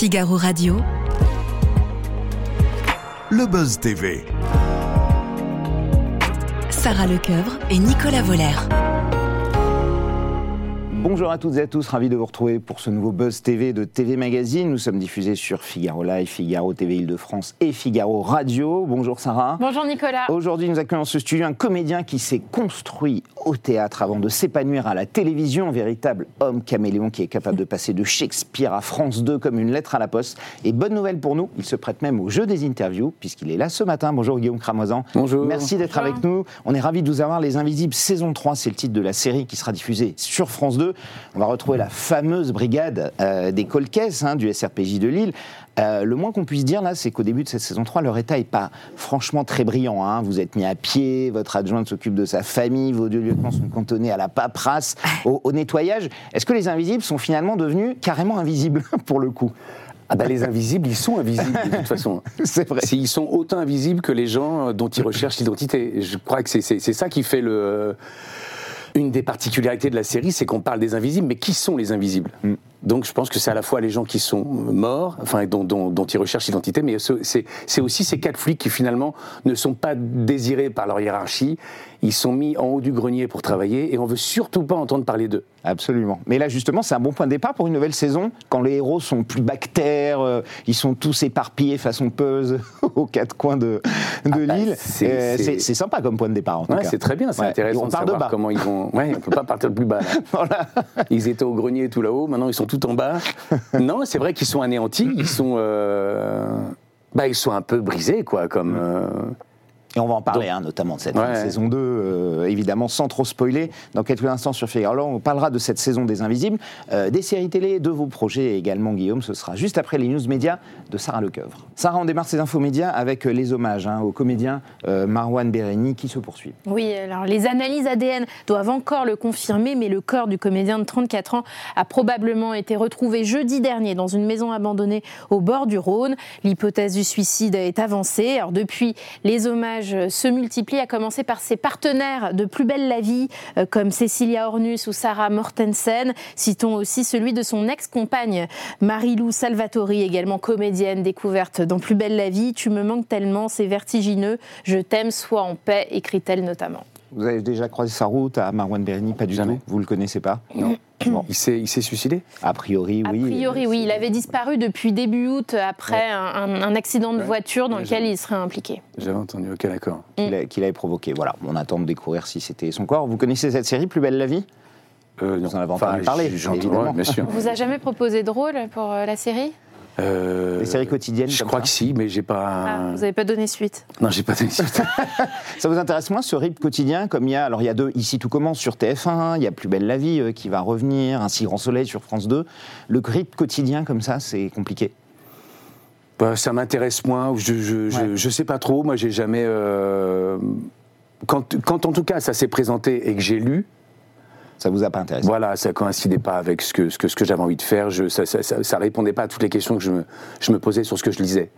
Figaro Radio. Le Buzz TV. Sarah Lecoeuvre et Nicolas Voller. Bonjour à toutes et à tous, ravi de vous retrouver pour ce nouveau Buzz TV de TV Magazine. Nous sommes diffusés sur Figaro Live, Figaro TV Île-de-France et Figaro Radio. Bonjour Sarah. Bonjour Nicolas. Aujourd'hui, nous accueillons dans ce studio un comédien qui s'est construit au théâtre avant de s'épanouir à la télévision, un véritable homme caméléon qui est capable de passer de Shakespeare à France 2 comme une lettre à la poste. Et bonne nouvelle pour nous, il se prête même au jeu des interviews puisqu'il est là ce matin. Bonjour Guillaume Cramoisan. Bonjour. Merci d'être avec nous. On est ravis de vous avoir. Les Invisibles saison 3, c'est le titre de la série qui sera diffusée sur France 2. On va retrouver la fameuse brigade euh, des Colcaisses hein, du SRPJ de Lille. Euh, le moins qu'on puisse dire là, c'est qu'au début de cette saison 3, leur état n'est pas franchement très brillant. hein. Vous êtes mis à pied, votre adjointe s'occupe de sa famille, vos deux lieutenants sont cantonnés à la paperasse, au, au nettoyage. Est-ce que les invisibles sont finalement devenus carrément invisibles pour le coup? Ah bah, les invisibles, ils sont invisibles de toute façon. C'est vrai. Ils sont autant invisibles que les gens euh, dont ils recherchent l'identité. Je crois que c'est ça qui fait le. Une des particularités de la série, c'est qu'on parle des invisibles, mais qui sont les invisibles Mm. Donc je pense que c'est à la fois les gens qui sont morts, enfin dont, dont- dont ils recherchent l'identité, mais ce- c'est c'est aussi ces quatre flics qui finalement ne sont pas désirés par leur hiérarchie. Ils sont mis en haut du grenier pour travailler et on veut surtout pas entendre parler d'eux. Absolument. Mais là, justement, c'est un bon point de départ pour une nouvelle saison, quand les héros sont plus bactères, euh, ils sont tous éparpillés façon puzzle aux quatre coins de, de bah, l'île. c'est- Euh, c'est- sympa comme point de départ, en tout Ouais, cas. c'est très bien, c'est Ouais. intéressant on de part de bas. comment ils vont. Ouais, on peut pas partir le plus bas. Voilà. Ils étaient au grenier tout là-haut, maintenant ils sont tout en bas. non, c'est vrai qu'ils sont anéantis, ils sont, euh, bah, ils sont un peu brisés, quoi, comme. Et on va en parler, hein, notamment de cette Ouais. saison 2, euh, évidemment, sans trop spoiler. Dans quelques instants sur Figaro, Alors, on parlera de cette saison des Invisibles, euh, des séries télé, de vos projets également, Guillaume. Ce sera juste après les news médias de Sarah Lecoeuvre. Sarah, on démarre ces infos médias avec euh, les hommages hein, au comédien euh, Marwan Bereni qui se poursuivent. Oui, alors les analyses ADN doivent encore le confirmer, mais le corps du comédien de 34 ans a probablement été retrouvé jeudi dernier dans une maison abandonnée au bord du Rhône. L'hypothèse du suicide est avancée. Alors depuis, les hommages se multiplient, à commencer par ses partenaires de Plus belle la vie, euh, comme Cecilia Ornus ou Sarah Mortensen. Citons aussi celui de son ex-compagne Marie-Lou Salvatori, également comédienne découverte dans Plus belle la vie. Tu me manques tellement, c'est vertigineux. Je t'aime, sois en paix, écrit-elle notamment. Vous avez déjà croisé sa route à Marwan Bereni Pas du Jamais. tout Vous le connaissez pas? Non. Bon, Il s'est, il s'est suicidé a priori, oui. A priori, oui. Il avait disparu depuis début août après un, un- un accident de Ouais. voiture dans Ouais, lequel il serait impliqué. J'avais entendu, ok, d'accord. qu'il avait provoqué. Voilà, on attend de découvrir si c'était son corps. Vous connaissez cette série, Plus belle la vie? Euh, non. Vous en avez entendu parler, bien sûr. On vous a jamais proposé de rôle pour euh, la série? Euh, Les séries quotidiennes Je comme crois ça que si, mais j'ai pas. Ah, Vous n'avez pas donné suite. Non, j'ai pas donné suite. Ça vous intéresse moins ce rythme quotidien comme il y a Alors il y a deux, ici tout commence sur TF1, il y a Plus belle la vie euh, qui va revenir, Un si grand soleil sur France 2. Le rythme quotidien comme ça, c'est compliqué. Bah, ça m'intéresse moins. Je, je, je, Ouais. je sais pas trop. Moi, j'ai jamais. euh, Quand, quand en tout cas ça s'est présenté et que j'ai lu, Ça vous a pas intéressé? Voilà, ça coïncidait pas avec ce que, ce que, ce que j'avais envie de faire. Je, ça, ça, ça, ça répondait pas à toutes les questions que je me, je me posais sur ce que je lisais.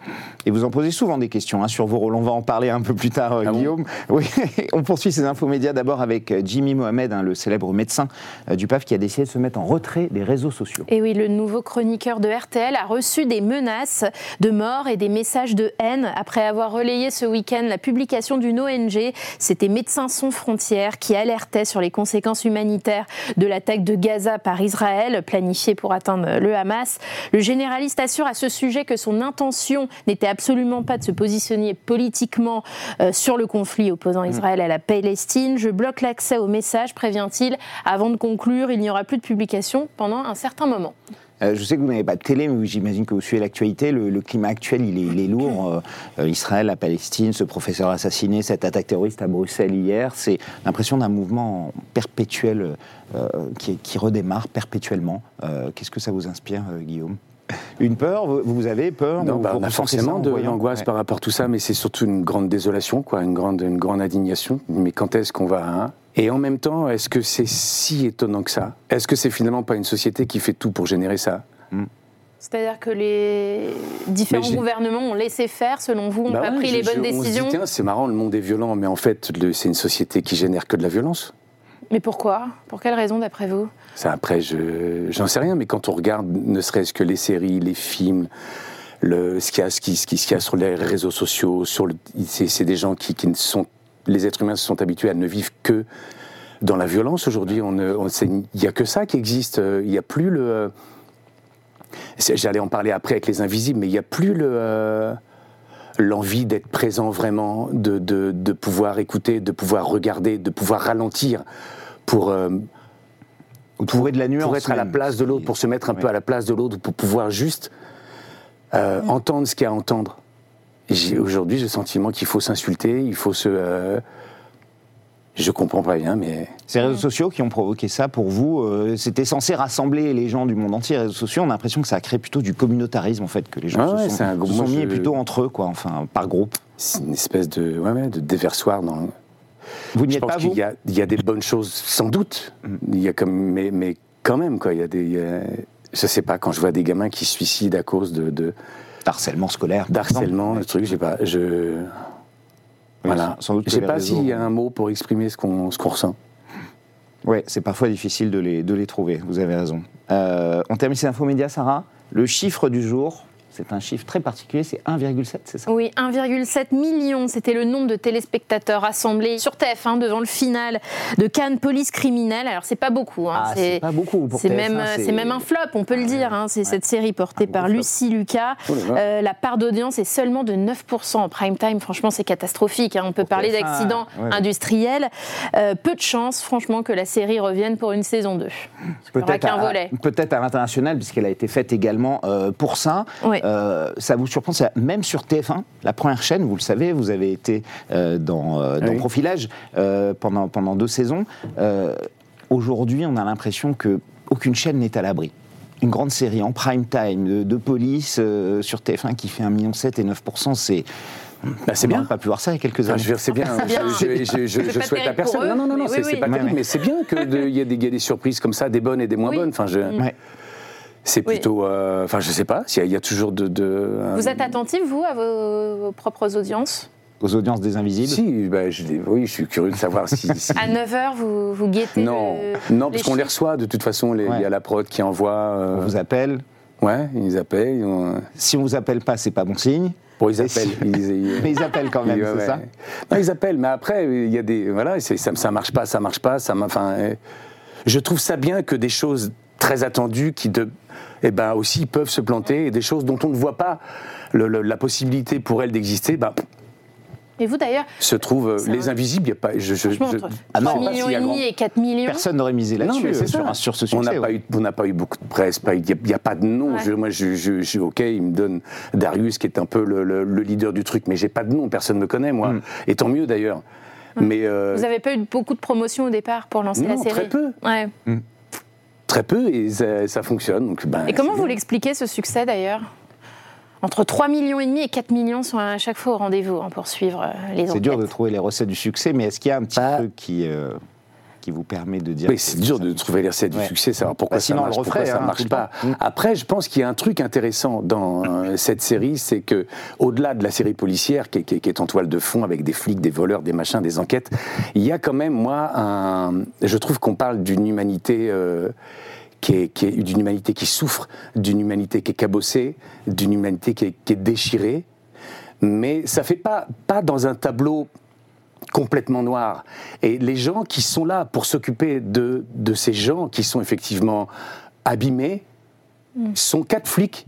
Et vous en posez souvent des questions hein, sur vos rôles. On va en parler un peu plus tard, euh, Ah bon? Guillaume. oui, on poursuit ces infos médias d'abord avec euh, Jimmy Mohamed, hein, le célèbre médecin euh, du PAF qui a décidé de se mettre en retrait des réseaux sociaux. Et oui, le nouveau chroniqueur de RTL a reçu des menaces de mort et des messages de haine après avoir relayé ce week-end la publication d'une ONG. C'était Médecins sans frontières qui alertait sur les conséquences humanitaires de l'attaque de Gaza par Israël, planifiée pour atteindre le Hamas. Le généraliste assure à ce sujet que son intention n'était absolument pas de se positionner politiquement euh, sur le conflit opposant Israël à la Palestine. Je bloque l'accès aux messages, prévient-il. Avant de conclure, il n'y aura plus de publication pendant un certain moment. Euh, je sais que vous n'avez pas de télé, mais j'imagine que vous suivez l'actualité. Le, climat actuel, il est, lourd. Euh, euh, Israël, la Palestine, ce professeur assassiné, cette attaque terroriste à Bruxelles hier, c'est l'impression d'un mouvement perpétuel qui, redémarre perpétuellement. Qu'est-ce que ça vous inspire, Guillaume? Une peur vous, avez peur Non, ou bah, vous on a ressentez forcément de l'angoisse Ouais. par rapport à tout ça, mais c'est surtout une grande désolation, quoi, une grande, une grande indignation. Mais quand est-ce qu'on va hein Et en même temps, est-ce que c'est si étonnant que ça? Est-ce que c'est finalement pas une société qui fait tout pour générer ça? C'est-à-dire que les différents gouvernements ont laissé faire, selon vous, n'ont Bah pas ouais, pris je- les je- bonnes on se dit, décisions? tiens, c'est marrant, le monde est violent, mais en fait, c'est une société qui génère que de la violence. Mais pourquoi? Pour quelle raison, d'après vous? Après, je j'en sais rien, mais quand on regarde, ne serait-ce que les séries, les films, ce qu'il y y a sur les réseaux sociaux, sur c'est, des gens qui, qui ne sont, les êtres humains se sont habitués à ne vivre que dans la violence aujourd'hui. On, ne- on, il n'y a que ça qui existe. Euh, Il n'y a plus le. euh, J'allais en parler après avec les invisibles, mais il n'y a plus le. L'envie d'être présent vraiment, de, de, de pouvoir écouter, de pouvoir regarder, de pouvoir ralentir pour, euh, Vous trouvez de la nuance pour être à la place de l'autre, pour se mettre un Ouais. peu à la place de l'autre, pour pouvoir juste euh, entendre ce qu'il y a à entendre. Aujourd'hui, j'ai le sentiment qu'il faut s'insulter, il faut se. euh, je comprends pas bien, mais Ces réseaux sociaux qui ont provoqué ça pour vous, euh, c'était censé rassembler les gens du monde entier. Les réseaux sociaux, on a l'impression que ça a créé plutôt du communautarisme en fait, que les gens Ah se sont, un se sont mis je- plutôt entre eux, quoi, enfin par groupe. c'est une espèce de, ouais, de déversoir dans. Vous n'y Je êtes pas vous y a, il y a des bonnes choses, sans doute. Il y a comme, mais, mais quand même, quoi. Il y a des. je sais pas, quand je vois des gamins qui se suicident à cause de, de Harcèlement scolaire. d'harcèlement, le truc, j'ai pas. Je. Voilà. sans doute que Je sais les pas s'il y a un mot pour exprimer ce qu'on qu'on ressent. Ouais, c'est parfois difficile de les, de les trouver, vous avez raison. Euh, on termine ces infos médias, Sarah. Le chiffre du jour, c'est un chiffre très particulier, c'est 1,7, c'est ça? Oui, 1,7 million, c'était le nombre de téléspectateurs rassemblés sur TF1 devant le final de Cannes Police criminelle. Alors c'est pas beaucoup, hein, Ah, c'est pas beaucoup pour c'est TF1, même, c'est- c'est même un flop, on peut le dire. hein. C'est cette série portée gros par flop. Lucie Lucas. Oh. Euh, la part d'audience est seulement de 9% en prime time. Franchement, c'est catastrophique. hein. On peut Pour parler TF1, d'accident ouais, ouais. industriel. Euh, peu de chance, franchement, que la série revienne pour une saison 2. Il n'y aura qu'un à, volet. peut-être à l'international, puisqu'elle a été faite également euh, pour ça. Oui. Euh, ça vous surprend, même sur TF1, la première chaîne, vous le savez, vous avez été euh, dans, euh, dans Oui. Profilage euh, pendant, pendant deux saisons. Euh, Aujourd'hui, on a l'impression que aucune chaîne n'est à l'abri. Une grande série en prime time de, de police euh, sur TF1 qui fait 1,7 million et 9%, c'est. Bah, c'est on bien. n'aurait pas pu voir ça il y a quelques Enfin, années. je veux dire, c'est bien. Je, je- je- je- C'est je pas souhaite à personne. non, non, non, c'est oui, pas terrible, mais c'est bien qu'il y, ait des- il y ait des surprises comme ça, des bonnes et des moins Oui. bonnes. Enfin, je, Ouais. C'est Oui. plutôt. euh, enfin, je sais pas. s'il y a- Il y, a toujours de. de Vous euh, êtes attentif, vous, à vos, vos propres audiences? Aux audiences des Invisibles? Si, bah, je, oui, je suis curieux de savoir si. si- À 9h, vous, vous guettez non, le- non, parce qu'on les reçoit de toute façon. Il Ouais. y a la prod qui envoie. euh, On vous appelle. Ouais, ils appellent. ils ont- Si on vous appelle pas, c'est pas bon signe. Bon, ils appellent. si- ils- ils- Mais ils appellent quand même, Ouais, c'est ouais. ça Non, ils appellent, mais après, il y a des. Voilà, ça, ça marche pas, ça marche pas, ça Enfin, euh, je trouve ça bien que des choses très attendues qui, de, eh ben, aussi peuvent se planter et des choses dont on ne voit pas le- le- la possibilité pour elles d'exister, ben, Et vous, d'ailleurs, se trouvent euh, les un- invisibles. Il y a pas. Je, je, je- Ah non, 3 je sais pas millions et a grand- demi et 4 millions, Personne n'aurait misé là-dessus euh, sur, sur ce on succès. n'a pas ouais. eu, on n'a pas eu beaucoup de presse. pas- Il n'y a, pas de nom. Ouais. Je- moi, je, je, je- ok, il me donne Darius qui est un peu le, le- le leader du truc, mais j'ai pas de nom. Personne ne me connaît, moi. Mm. Et tant mieux d'ailleurs. Mais euh, vous n'avez pas eu beaucoup de promotions au départ pour lancer la série très peu, Ouais. Très peu, et ça, ça fonctionne. Donc, ben, Et comment c'est vous l'expliquez ce succès d'ailleurs? Entre 3 millions et demi et 4 millions sont à chaque fois au rendez-vous hein, pour suivre euh, les C'est enquêtes. dur de trouver les recettes du succès, mais est-ce qu'il y a un petit Bah. truc qui, euh, qui vous permet de dire Oui, c'est dur de trouver les recettes Ouais. du succès, savoir pourquoi Bah, sinon, ça on le marche, pourquoi referait, ça hein, marche le pas. Après, je pense qu'il y a un truc intéressant dans euh, cette série, c'est que au-delà de la série policière qui est, qui est- qui est en toile de fond avec des flics, des voleurs, des machins, des enquêtes, il y a quand même moi un. Je trouve qu'on parle d'une humanité. euh, qui est, qui est- d'une humanité qui souffre, d'une humanité qui est cabossée, d'une humanité qui est, qui est déchirée, mais ça fait pas pas dans un tableau complètement noir. Et les gens qui sont là pour s'occuper de, de ces gens qui sont effectivement abîmés sont quatre flics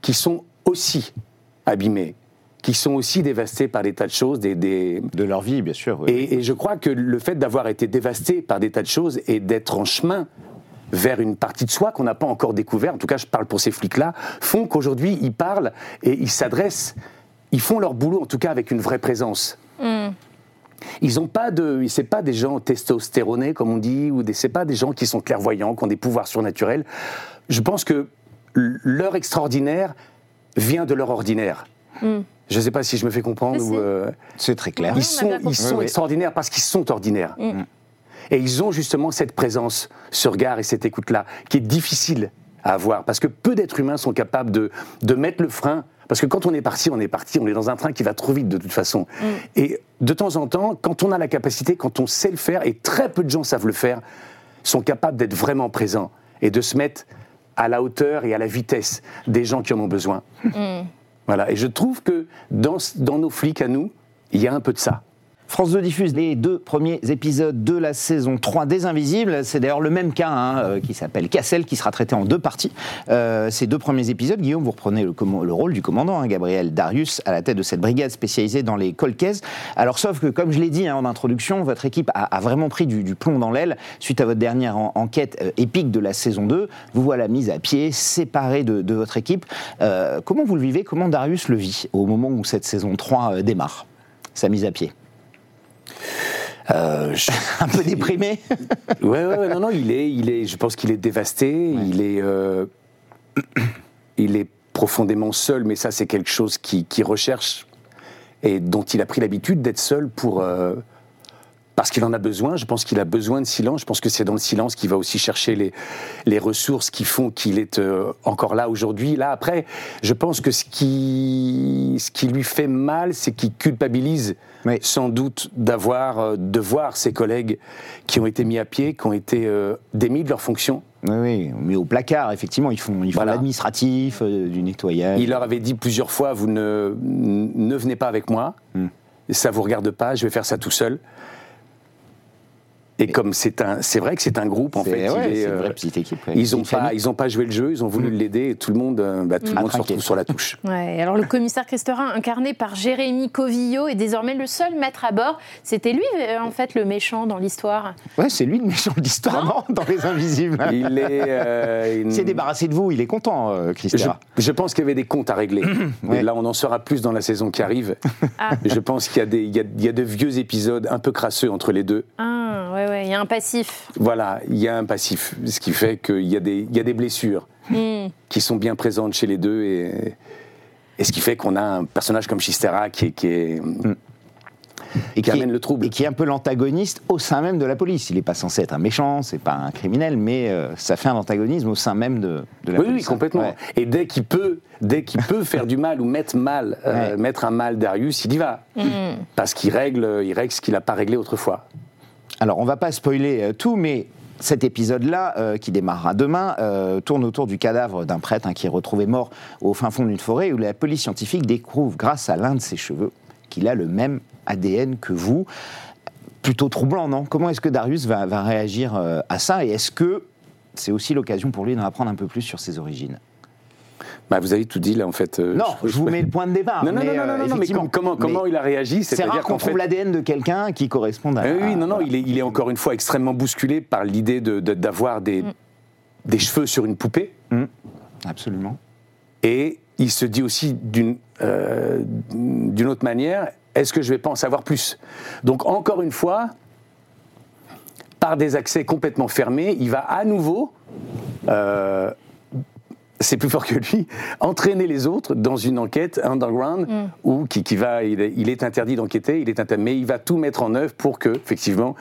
qui sont aussi abîmés, qui sont aussi dévastés par des tas de choses, des, des- De leur vie, bien sûr. oui. et, et je crois que le fait d'avoir été dévasté par des tas de choses et d'être en chemin vers une partie de soi qu'on n'a pas encore découvert, en tout cas je parle pour ces flics-là, font qu'aujourd'hui ils parlent et ils s'adressent, ils font leur boulot en tout cas avec une vraie présence. Ils n'ont pas de, c'est pas des gens testostéronés comme on dit, ou des, c'est pas des gens qui sont clairvoyants, qui ont des pouvoirs surnaturels. Je pense que leur extraordinaire vient de leur ordinaire. Je ne sais pas si je me fais comprendre. Ou, euh, C'est très clair. Ils sont, bien ils compris. sont Oui, oui. extraordinaires parce qu'ils sont ordinaires. Et ils ont justement cette présence, ce regard et cette écoute-là, qui est difficile à avoir. Parce que peu d'êtres humains sont capables de, de mettre le frein. Parce que quand on est parti, on est parti, on est dans un train qui va trop vite de toute façon. Et de temps en temps, quand on a la capacité, quand on sait le faire, et très peu de gens savent le faire, sont capables d'être vraiment présents et de se mettre à la hauteur et à la vitesse des gens qui en ont besoin. Voilà. Et je trouve que dans, dans nos flics à nous, il y a un peu de ça. France 2 diffuse les deux premiers épisodes de la saison 3 des Invisibles. C'est d'ailleurs le même cas hein, euh, qui s'appelle Cassel, qui sera traité en deux parties. Euh, ces deux premiers épisodes, Guillaume, vous reprenez le, rôle du commandant, hein, Gabriel Darius, à la tête de cette brigade spécialisée dans les colcaise. Alors, sauf que, comme je l'ai dit hein, en introduction, votre équipe a, vraiment pris du, plomb dans l'aile suite à votre dernière en- enquête euh, épique de la saison 2. Vous voilà mise à pied, séparé de, votre équipe. Comment vous le vivez? Comment Darius le vit au moment où cette saison 3 euh, démarre Sa mise à pied? Euh, je- Un peu déprimé Ouais, ouais, ouais, non, non, il est, il est, je pense qu'il est dévasté, il est, euh, il est profondément seul, mais ça, c'est quelque chose qui, qui recherche et dont il a pris l'habitude d'être seul pour. euh, parce qu'il en a besoin, je pense qu'il a besoin de silence, je pense que c'est dans le silence qu'il va aussi chercher les, les ressources qui font qu'il est euh, encore là aujourd'hui. Là, après, je pense que ce qui, ce qui lui fait mal, c'est qu'il culpabilise Oui. sans doute d'avoir, euh, de voir ses collègues qui ont été mis à pied, qui ont été euh, démis de leurs fonctions. Oui, oui, mais au placard, effectivement, ils font, ils font Voilà. l'administratif, euh, du nettoyage. Il leur avait dit plusieurs fois, vous ne, ne venez pas avec moi, Hmm. ça vous regarde pas, je vais faire ça tout seul. Et comme c'est un, c'est vrai que c'est un groupe en fait. ouais, il est, c'est une vraie euh, petite équipe. ouais. Ils n'ont pas, famille. ils ont pas joué le jeu, ils ont voulu l'aider et tout le monde, euh, bah, tout le monde se retrouve sur la touche. Ouais, alors le commissaire Cresterin, incarné par Jérémy Covillo, est désormais le seul maître à bord. C'était lui, euh, en fait, le méchant dans l'histoire. Ouais, c'est lui le méchant de l'histoire, non Dans Les Invisibles. Il est, euh, Il s'est débarrassé de vous, il est content, euh, Je, pense qu'il y avait des comptes à régler. Ouais. Et là, on en saura plus dans la saison qui arrive. Ah. Je pense qu'il y, a des- il y a, il y a de vieux épisodes un peu crasseux entre les deux. Ah, ouais, ouais, il y a un passif. Voilà, il y a un passif, ce qui fait qu'il y, a des- il y a des blessures Hmm. qui sont bien présentes chez les deux et, et ce qui fait qu'on a un personnage comme Chistera qui, est- qui, est- Et qui est- amène le trouble. Et qui est un peu l'antagoniste au sein même de la police. Il n'est pas censé être un méchant, c'est pas un criminel, mais euh, ça fait un antagonisme au sein même de, de la Oui, oui, police. complètement. Ouais. Et dès qu'il peut, dès qu'il peut faire du mal ou mettre mal, euh, Ouais. mettre un mal Darius, il y va, parce qu'il règle, il règle ce qu'il n'a pas réglé autrefois. Alors, on va pas spoiler euh, tout, mais cet épisode-là, euh, qui démarrera demain, euh, tourne autour du cadavre d'un prêtre hein, qui est retrouvé mort au fin fond d'une forêt, où la police scientifique découvre, grâce à l'un de ses cheveux, qu'il a le même ADN que vous. Plutôt troublant, non? Comment est-ce que Darius va, réagir à ça? Et est-ce que c'est aussi l'occasion pour lui d'en apprendre un peu plus sur ses origines? Bah, vous avez tout dit là en fait. euh, Non, je vous mets le point de départ. Non, non, mais, non, non, euh, non, non, mais comment, comment Mais il a réagi C'est rare qu'on trouve fait- l'ADN de quelqu'un qui corresponde à. Ah oui, non, non, voilà. il est, il est encore une fois extrêmement bousculé par l'idée de- de- d'avoir des, des cheveux sur une poupée. Absolument. Et il se dit aussi d'une euh, d'une autre manière, est-ce que je vais pas en savoir plus? Donc encore une fois, par des accès complètement fermés, il va à nouveau, euh, c'est plus fort que lui, entraîner les autres dans une enquête underground où qui, qui va, il est, il est interdit d'enquêter, il est inter- mais il va tout mettre en œuvre pour que, effectivement,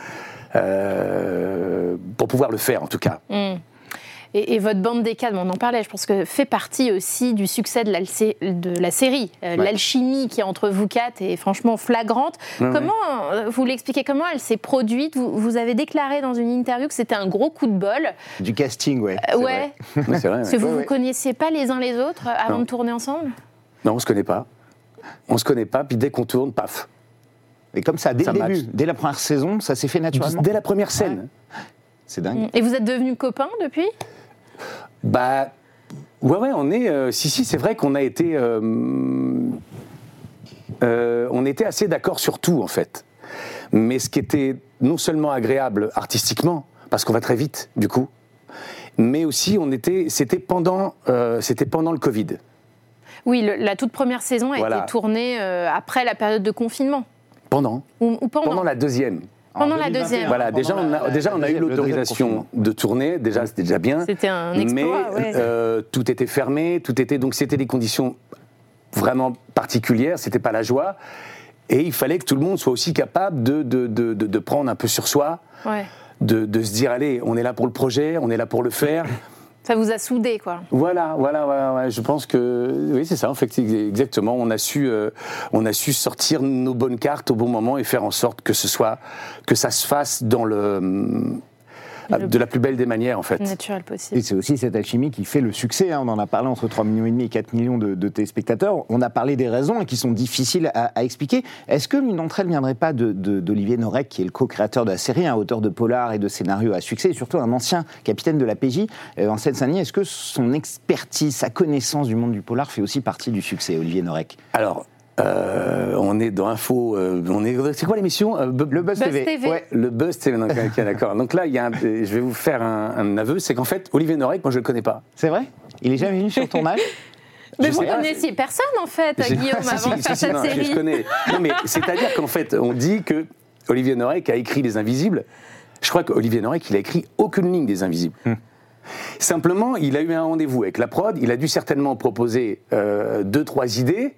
euh, pour pouvoir le faire en tout cas. Et, et votre bande des cadres, on en parlait, je pense que fait partie aussi du succès de la, de la série. Euh, Ouais. L'alchimie qui est entre vous quatre est franchement flagrante. Ouais, comment, euh, vous l'expliquez, comment elle s'est produite? Vous, vous avez déclaré dans une interview que c'était un gros coup de bol. Du casting, ouais. Euh, ouais, vrai. Oui, c'est vrai. parce que vous ne ouais. vous connaissiez pas les uns les autres euh, avant Non. de tourner ensemble? Non, on se connaît pas. On se connaît pas, puis dès qu'on tourne, paf. Et comme ça, dès Ça le début, dès la première saison, ça s'est fait naturellement. Dès la première scène. C'est dingue. Et vous êtes devenus copains depuis? Bah, ouais, ouais, on est. euh, si, si, c'est vrai qu'on a été. euh, euh, on était assez d'accord sur tout, en fait. Mais ce qui était non seulement agréable artistiquement, parce qu'on va très vite, du coup, mais aussi, on était. C'était pendant, c'était pendant le Covid. Oui, le- la toute première saison a Voilà. été tournée euh, après la période de confinement. Pendant. Ou, ou pendant, Pendant la deuxième. Pendant En la 2021, deuxième. Voilà, déjà, on la- a, déjà, on a eu l'autorisation de tourner, déjà, c'était déjà bien. C'était un exploit, Mais ouais. euh, tout était fermé, tout était. Donc, c'était des conditions vraiment particulières, c'était pas la joie. Et il fallait que tout le monde soit aussi capable de, de, de, de- de prendre un peu sur soi, Ouais. de, de se dire allez, on est là pour le projet, on est là pour le faire. Ça vous a soudé, quoi. Voilà, voilà, voilà, je pense que oui, c'est ça, en fait, exactement. On a su, euh, on a su sortir nos bonnes cartes au bon moment et faire en sorte que ce soit, que ça se fasse dans le de la plus belle des manières en fait. Naturel possible. Et c'est aussi cette alchimie qui fait le succès. hein. On en a parlé entre 3,5 millions et demi et 4 millions de, de téléspectateurs. On a parlé des raisons hein, qui sont difficiles à, à expliquer. Est-ce que l'une d'entre elles ne viendrait pas de- de- d'Olivier Norek, qui est le co-créateur de la série, un auteur de polar et de scénarios à succès, et surtout un ancien capitaine de la PJ euh, en Seine-Saint-Denis? Est-ce que son expertise, sa connaissance du monde du polar fait aussi partie du succès, Olivier Norek Alors, euh, on est dans Info, euh, on est, c'est quoi l'émission Euh, Le Buzz, Buzz TV. TV. Ouais. Le Buzz TV, d'accord. Donc là, il y a un- je vais vous faire un, un aveu, c'est qu'en fait, Olivier Norek, moi je le connais pas. C'est vrai? Il est jamais venu sur le tournage? Mais Je vous connaissiez personne, en fait, Guillaume, Si, avant de faire si, cette non, je- série. Je connais. Non, mais c'est-à-dire qu'en fait, on dit que Olivier Norek a écrit Les Invisibles. Je crois qu'Olivier Norek, il a écrit aucune ligne des Invisibles. Simplement, il a eu un rendez-vous avec la prod. Il a dû certainement proposer euh, deux, trois idées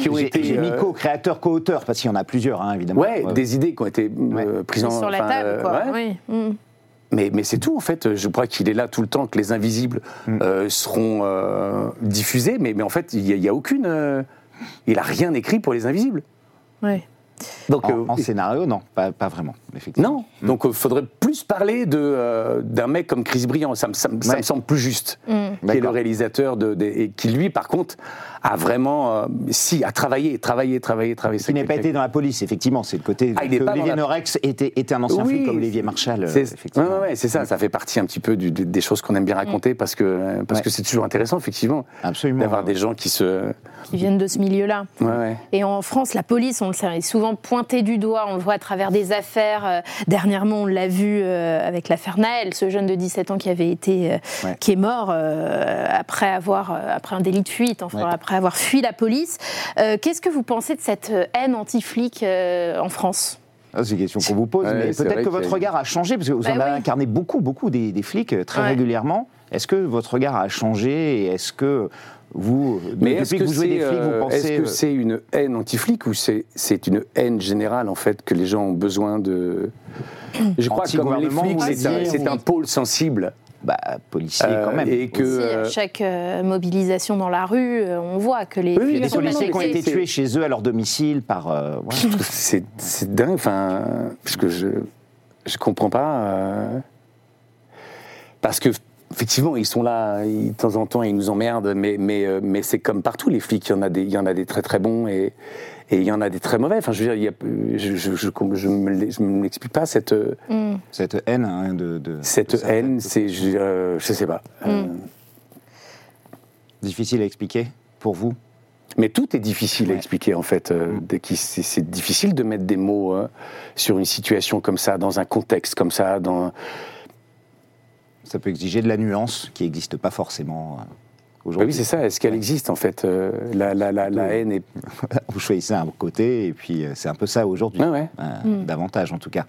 qui ont été. j'ai mis euh, co-créateur, co-auteur, parce qu'il y en a plusieurs, hein, évidemment. Ouais, des idées qui ont été euh, prises en Sur la table, euh, quoi. ouais. Oui. Mm. Mais, mais c'est tout en fait. Je crois qu'il est là tout le temps, que les invisibles Mm. euh, seront euh, diffusés. Mais, mais en fait, il n'y a, il y a aucune. euh, il a rien écrit pour les invisibles. Oui. Donc, En, euh, en scénario, non, pas, pas vraiment, effectivement. non. Donc, il faudrait plus parler de, euh, d'un mec comme Chris Briand. Ça, me- ça me- ça Ouais. me semble plus juste. Mm. Qui est le réalisateur de, de- et qui lui, par contre, a vraiment, euh, si, a travaillé, travaillé, travaillé, travaillé. Qui n'a pas été dans la police, effectivement. C'est le côté Ah, il que pas dans Olivier la- Norex était, était un ancien flic comme Olivier Marchal. euh, C'est, effectivement. ouais, ouais, ouais, c'est ça, ça fait partie un petit peu du- des choses qu'on aime bien raconter parce que, parce Ouais. que c'est toujours intéressant, effectivement, Absolument. d'avoir des gens qui se. Qui viennent de ce milieu-là. Ouais, ouais. Et en France, la police, on le sait, est souvent pointée du doigt. On le voit à travers des affaires. Euh, Dernièrement, on l'a vu euh, avec l'affaire Naël, ce jeune de 17 ans qui avait été, euh, Ouais. qui est mort euh, après avoir, après un délit de fuite, enfin Ouais. après avoir fui la police. Euh, Qu'est-ce que vous pensez de cette haine anti-flic euh, en France? Ah, c'est une question qu'on vous pose, Ouais, mais c'est peut-être que que- votre regard a changé, parce que vous Bah en avez incarné beaucoup, beaucoup des, des flics très Ouais. régulièrement. Est-ce que votre regard a changé et est-ce que vous, Mais est-ce que que vous jouez des c'est, flics, vous euh, pensez. est-ce que euh, c'est une haine anti-flic ou c'est, c'est une haine générale en fait que les gens ont besoin de. Je crois que comme les flics, c'est, un, c'est pôle sensible bah, policier euh, quand même. et que. Aussi, à chaque euh, mobilisation dans la rue, euh, on voit que les Oui, oui, Il y a des non, non, policiers qui ont été tués chez eux à leur domicile par. euh, voilà. je trouve que c'est, c'est dingue, enfin, parce que je je comprends pas. euh, parce que effectivement, ils sont là, ils- de temps en temps, ils nous emmerdent, mais mais euh, mais c'est comme partout, les flics, il y en a des, il y en a des très très bons et et il y en a des très mauvais. Enfin, je veux dire, il y a- je je je, je me l'ai- je me l'explique pas cette euh, Mm. Cette haine hein, de, de- cette de haine, c'est je, euh, je sais pas. Euh, Difficile à expliquer pour vous? Mais tout est difficile à expliquer en fait. euh, qu'il- c'est, difficile de mettre des mots euh, sur une situation comme ça, dans un contexte comme ça, dans. Ça peut exiger de la nuance qui n'existe pas forcément Bah aujourd'hui. oui, c'est ça. Est-ce qu'elle existe en fait euh, La, la, la, la haine est. vous choisissez un côté et puis euh, c'est un peu ça aujourd'hui. Ouais. Euh, Davantage en tout cas.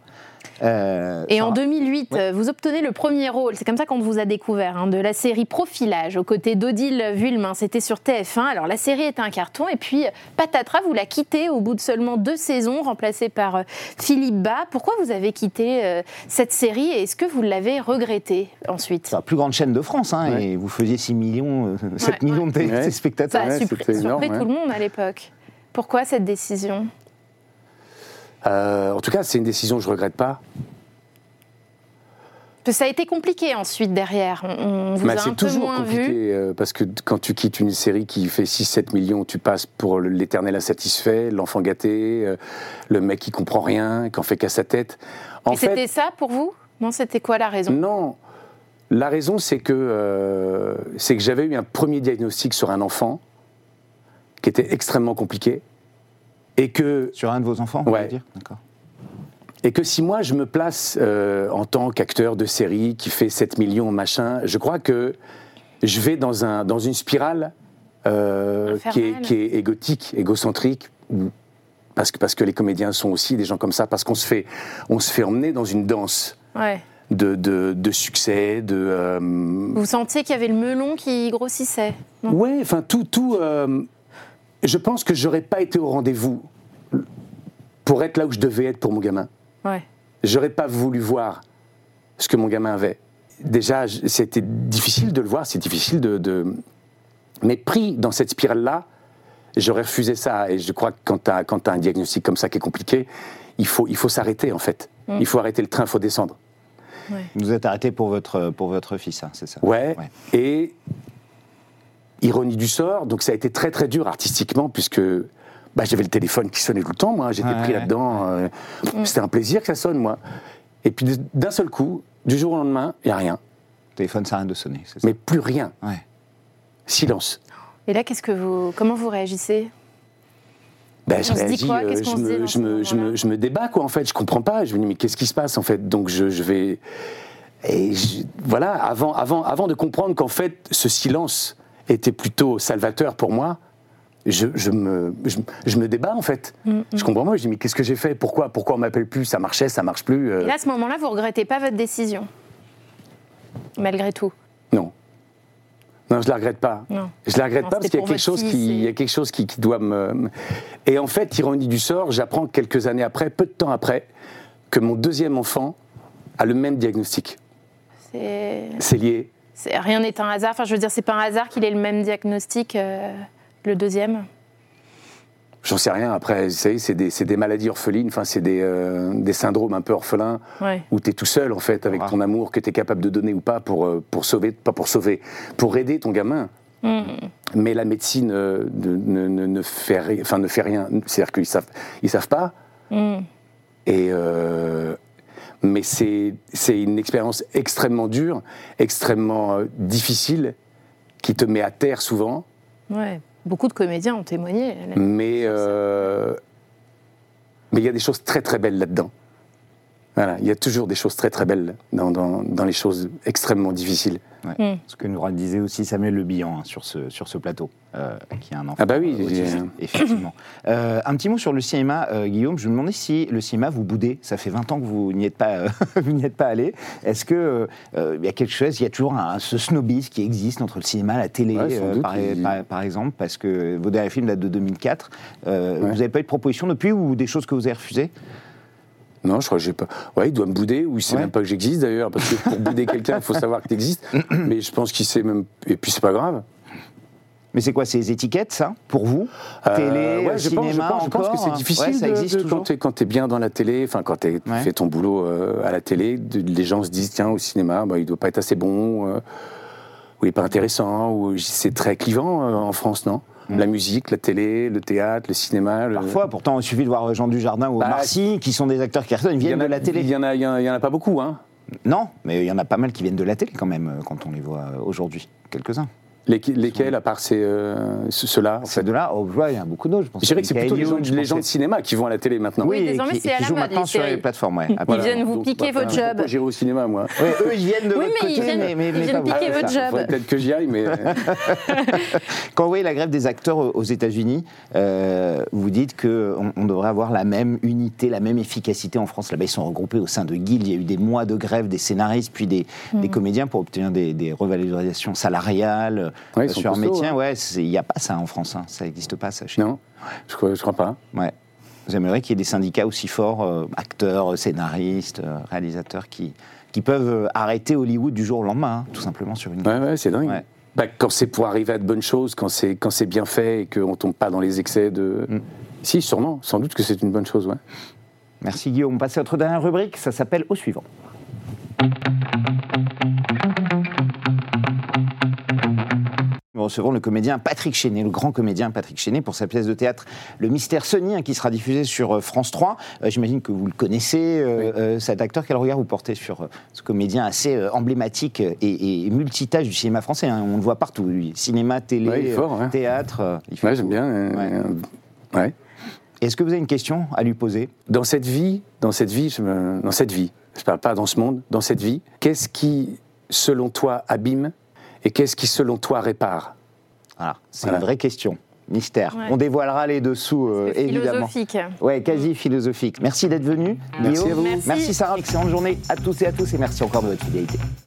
Euh, Et en Sarah 2008, Ouais. vous obtenez le premier rôle, c'est comme ça qu'on vous a découvert, hein, de la série Profilage, aux côtés d'Odile Vuillemin. C'était sur TF1. Alors la série était un carton, et puis patatras, vous la quittez au bout de seulement deux saisons, remplacée par euh, Philippe Bas. Pourquoi vous avez quitté euh, cette série et est-ce que vous l'avez regretté ensuite? C'est la plus grande chaîne de France, hein, Ouais. et vous faisiez 6 millions, euh, 7 Ouais, millions de ouais. téléspectateurs. Ça a Ouais, surpris, c'était énorme, surpris ouais. tout le monde à l'époque. Pourquoi cette décision? Euh, en tout cas, c'est une décision que je regrette pas. Ça a été compliqué ensuite derrière. On, vous Bah, a un c'est peu toujours moins compliqué vu. euh, parce que quand tu quittes une série qui fait 6-7 millions, tu passes pour l'éternel insatisfait, l'enfant gâté, euh, le mec qui comprend rien, qui en fait qu'à sa tête. En Et c'était ça pour vous? Non, c'était quoi la raison? Non. La raison, c'est que, euh, c'est que j'avais eu un premier diagnostic sur un enfant qui était extrêmement compliqué. Et que, Sur un de vos enfants, vous Ouais. voulez dire? D'accord. et que si moi je me place euh, en tant qu'acteur de série qui fait 7 millions, machin, je crois que je vais dans, un, dans une spirale euh, qui, est, qui est égotique, égocentrique. Parce que, parce que les comédiens sont aussi des gens comme ça, parce qu'on se fait, on se fait emmener dans une danse Ouais. de, de, de succès, de, euh, Vous sentiez qu'il y avait le melon qui grossissait? Ouais, enfin tout, tout. euh, je pense que j'aurais pas été au rendez-vous pour être là où je devais être pour mon gamin. Ouais. J'aurais pas voulu voir ce que mon gamin avait. déjà, c'était difficile de le voir, c'est difficile de, de- Mais pris dans cette spirale-là, j'aurais refusé ça. Et je crois que quand tu as, un diagnostic comme ça qui est compliqué, il faut, il faut s'arrêter, en fait. Il faut arrêter le train, il faut descendre. Vous êtes arrêté pour votre, pour votre fils, hein, c'est ça? Ouais. Ouais. Et ironie du sort, donc ça a été très très dur artistiquement puisque bah, j'avais le téléphone qui sonnait tout le temps. Moi, j'étais Ouais, pris là-dedans. euh, C'était un plaisir que ça sonne, moi. Et puis d'un seul coup, du jour au lendemain, il y a rien. Le téléphone s'arrête de sonner, c'est ça? Mais plus rien. Ouais. Silence. Et là, qu'est-ce que vous, comment vous réagissez? Ben, je On se dit réagis, quoi? euh, Qu'est-ce qu'on je, me, je, me, je, me, je me débat, quoi, en fait. Je comprends pas. Je me dis, mais qu'est-ce qui se passe, en fait? Donc, je, je vais. Et je- voilà, avant, avant, avant de comprendre qu'en fait, ce silence était plutôt salvateur pour moi, je, je me, je, je me débat, en fait. Mm, Je comprends pas. Je dis, mais qu'est-ce que j'ai fait? Pourquoi Pourquoi on m'appelle plus? Ça marchait, ça marche plus euh, Et là, à ce moment-là, vous regrettez pas votre décision? Malgré tout? Non. Non, je la regrette pas. Non. Je la regrette Non, pas parce qu'il y a quelque chose qui, il y a quelque chose qui, qui doit me. Et en fait, ironie du sort, j'apprends quelques années après, peu de temps après, que mon deuxième enfant a le même diagnostic. C'est lié. C'est- rien n'est un hasard. Enfin, je veux dire, c'est pas un hasard qu'il ait le même diagnostic, euh, le deuxième. J'en sais rien. Après, vous savez, c'est des, c'est des maladies orphelines. Enfin, c'est des, euh, des syndromes un peu orphelins Ouais. où tu es tout seul en fait avec Ah. ton amour que tu es capable de donner ou pas pour, euh, pour sauver, pas pour sauver, pour aider ton gamin. Mm. Mais la médecine euh, ne, ne- ne- ne fait rien. Enfin, ne fait rien. C'est-à-dire qu'ils savent, ils savent pas. Mm. Et euh, mais c'est une expérience extrêmement dure, extrêmement euh, difficile, qui te met à terre souvent. Ouais. Beaucoup de comédiens ont témoigné. Mais euh, mais il y a des choses très très belles là-dedans. Voilà, il y a toujours des choses très très belles dans, dans, dans les choses extrêmement difficiles. Ouais. Ce que nous disait aussi Samuel Le Bihan hein, sur, ce, sur ce plateau, euh, qui est un enfant. Ah bah oui, euh, autiste, j'ai- effectivement. Euh, un petit mot sur le cinéma, euh, Guillaume. Je me demandais si le cinéma vous boudez. Ça fait 20 ans que vous n'y êtes pas, euh, vous n'y êtes pas allé. Est-ce que euh, il y a quelque chose, il y a toujours un, ce snobisme qui existe entre le cinéma, la télé, Ouais, sans euh, doute, par, il- par- par exemple, parce que vos derniers films datent de 2004. Euh, Ouais. Vous n'avez pas eu de proposition depuis ou des choses que vous avez refusées? Non, je crois que j'ai pas. Ouais, il doit me bouder, ou il sait Ouais. même pas que j'existe d'ailleurs, parce que pour bouder quelqu'un, il faut savoir que tu existes. Mais je pense qu'il sait même. Et puis c'est pas grave. Mais c'est quoi ces étiquettes, ça, pour vous? Euh, Télé, ouais, je pense, je cinéma, pense, je pense que c'est hein? difficile. Ouais, ça de- existe de- toujours. quand tu es bien dans la télé, enfin quand tu Ouais. fais ton boulot euh, à la télé, de- les gens se disent tiens au cinéma, bah, il doit pas être assez bon, euh, ou il est pas intéressant, ou c'est très clivant en France, non? La musique, la télé, le théâtre, le cinéma. le- Mm. Parfois, pourtant, il suffit de voir Jean Dujardin ou Bah, Marcy, qui sont des acteurs qui ils viennent a- de la télé. Il y en a, il y en a, il y en a pas beaucoup, hein. Non, mais il y en a pas mal qui viennent de la télé quand même, euh, quand on les voit euh, aujourd'hui. Quelques-uns. Les- lesquels, à part ces, euh, ce- ceux-là en C'est fait de là, oh, ouais, il y a beaucoup d'autres. Je, pense Je dirais que c'est plutôt les gens, les gens de cinéma qui vont à la télé maintenant. Oui, désormais, c'est à la jouent mode, maintenant les sur les plateformes. Ouais. Ils Voilà. viennent vous Donc, piquer bah, votre job. J'irai au cinéma, moi. Ouais, eux, ils viennent de Oui, votre mais ils côté, viennent- mais, mais, ils mais viennent piquer votre Ça. job. Faudrait peut-être que j'y aille, mais. Quand vous voyez la grève des acteurs aux États-Unis, euh, vous dites qu'on on devrait avoir la même unité, la même efficacité en France. Là-bas, ils sont regroupés au sein de guildes. Il y a eu des mois de grève des scénaristes, puis des, Mm. comédiens pour obtenir des revalorisations salariales Ouais, ils euh, sont sur costauds, métier. hein. Ouais, il n'y a pas ça en France. hein. Ça n'existe pas, ça. Chez Non, je crois, je crois pas. Ouais. Vous aimeriez qu'il y ait des syndicats aussi forts, euh, acteurs, scénaristes, euh, réalisateurs, qui, qui peuvent arrêter Hollywood du jour au lendemain, hein, tout simplement sur une. Ouais, ouais, c'est dingue. Ouais. Bah, quand c'est pour arriver à de bonnes choses, quand c'est quand c'est bien fait et qu'on tombe pas dans les excès de. Mm. Si, sûrement, sans doute que c'est une bonne chose, ouais. Merci Guillaume. On passe à notre dernière rubrique, ça s'appelle Au suivant. Recevons le comédien Patrick Chenet, le grand comédien Patrick Chenet, pour sa pièce de théâtre Le Mystère Sony, hein, qui sera diffusée sur euh, France 3. Euh, J'imagine que vous le connaissez, euh, cet acteur. Quel regard vous portez sur ce comédien assez emblématique et, et multitâche du cinéma français hein? On le voit partout, lui. cinéma, télé, Ouais, il est fort, ouais. théâtre. il Ouais, j'aime bien. Ouais. ouais. Est-ce que vous avez une question à lui poser? Dans cette vie, dans cette vie, je me- dans cette vie, je parle pas dans ce monde, dans cette vie, qu'est-ce qui, selon toi, abîme et qu'est-ce qui, selon toi, répare? Voilà, c'est Voilà. une vraie question. Mystère. Ouais. On dévoilera les dessous, euh, évidemment. Philosophique. Ouais, quasi philosophique. Merci d'être venu. Merci Guillaume. à vous. Merci. Merci Sarah. Excellente journée à tous et à tous et merci encore de votre fidélité.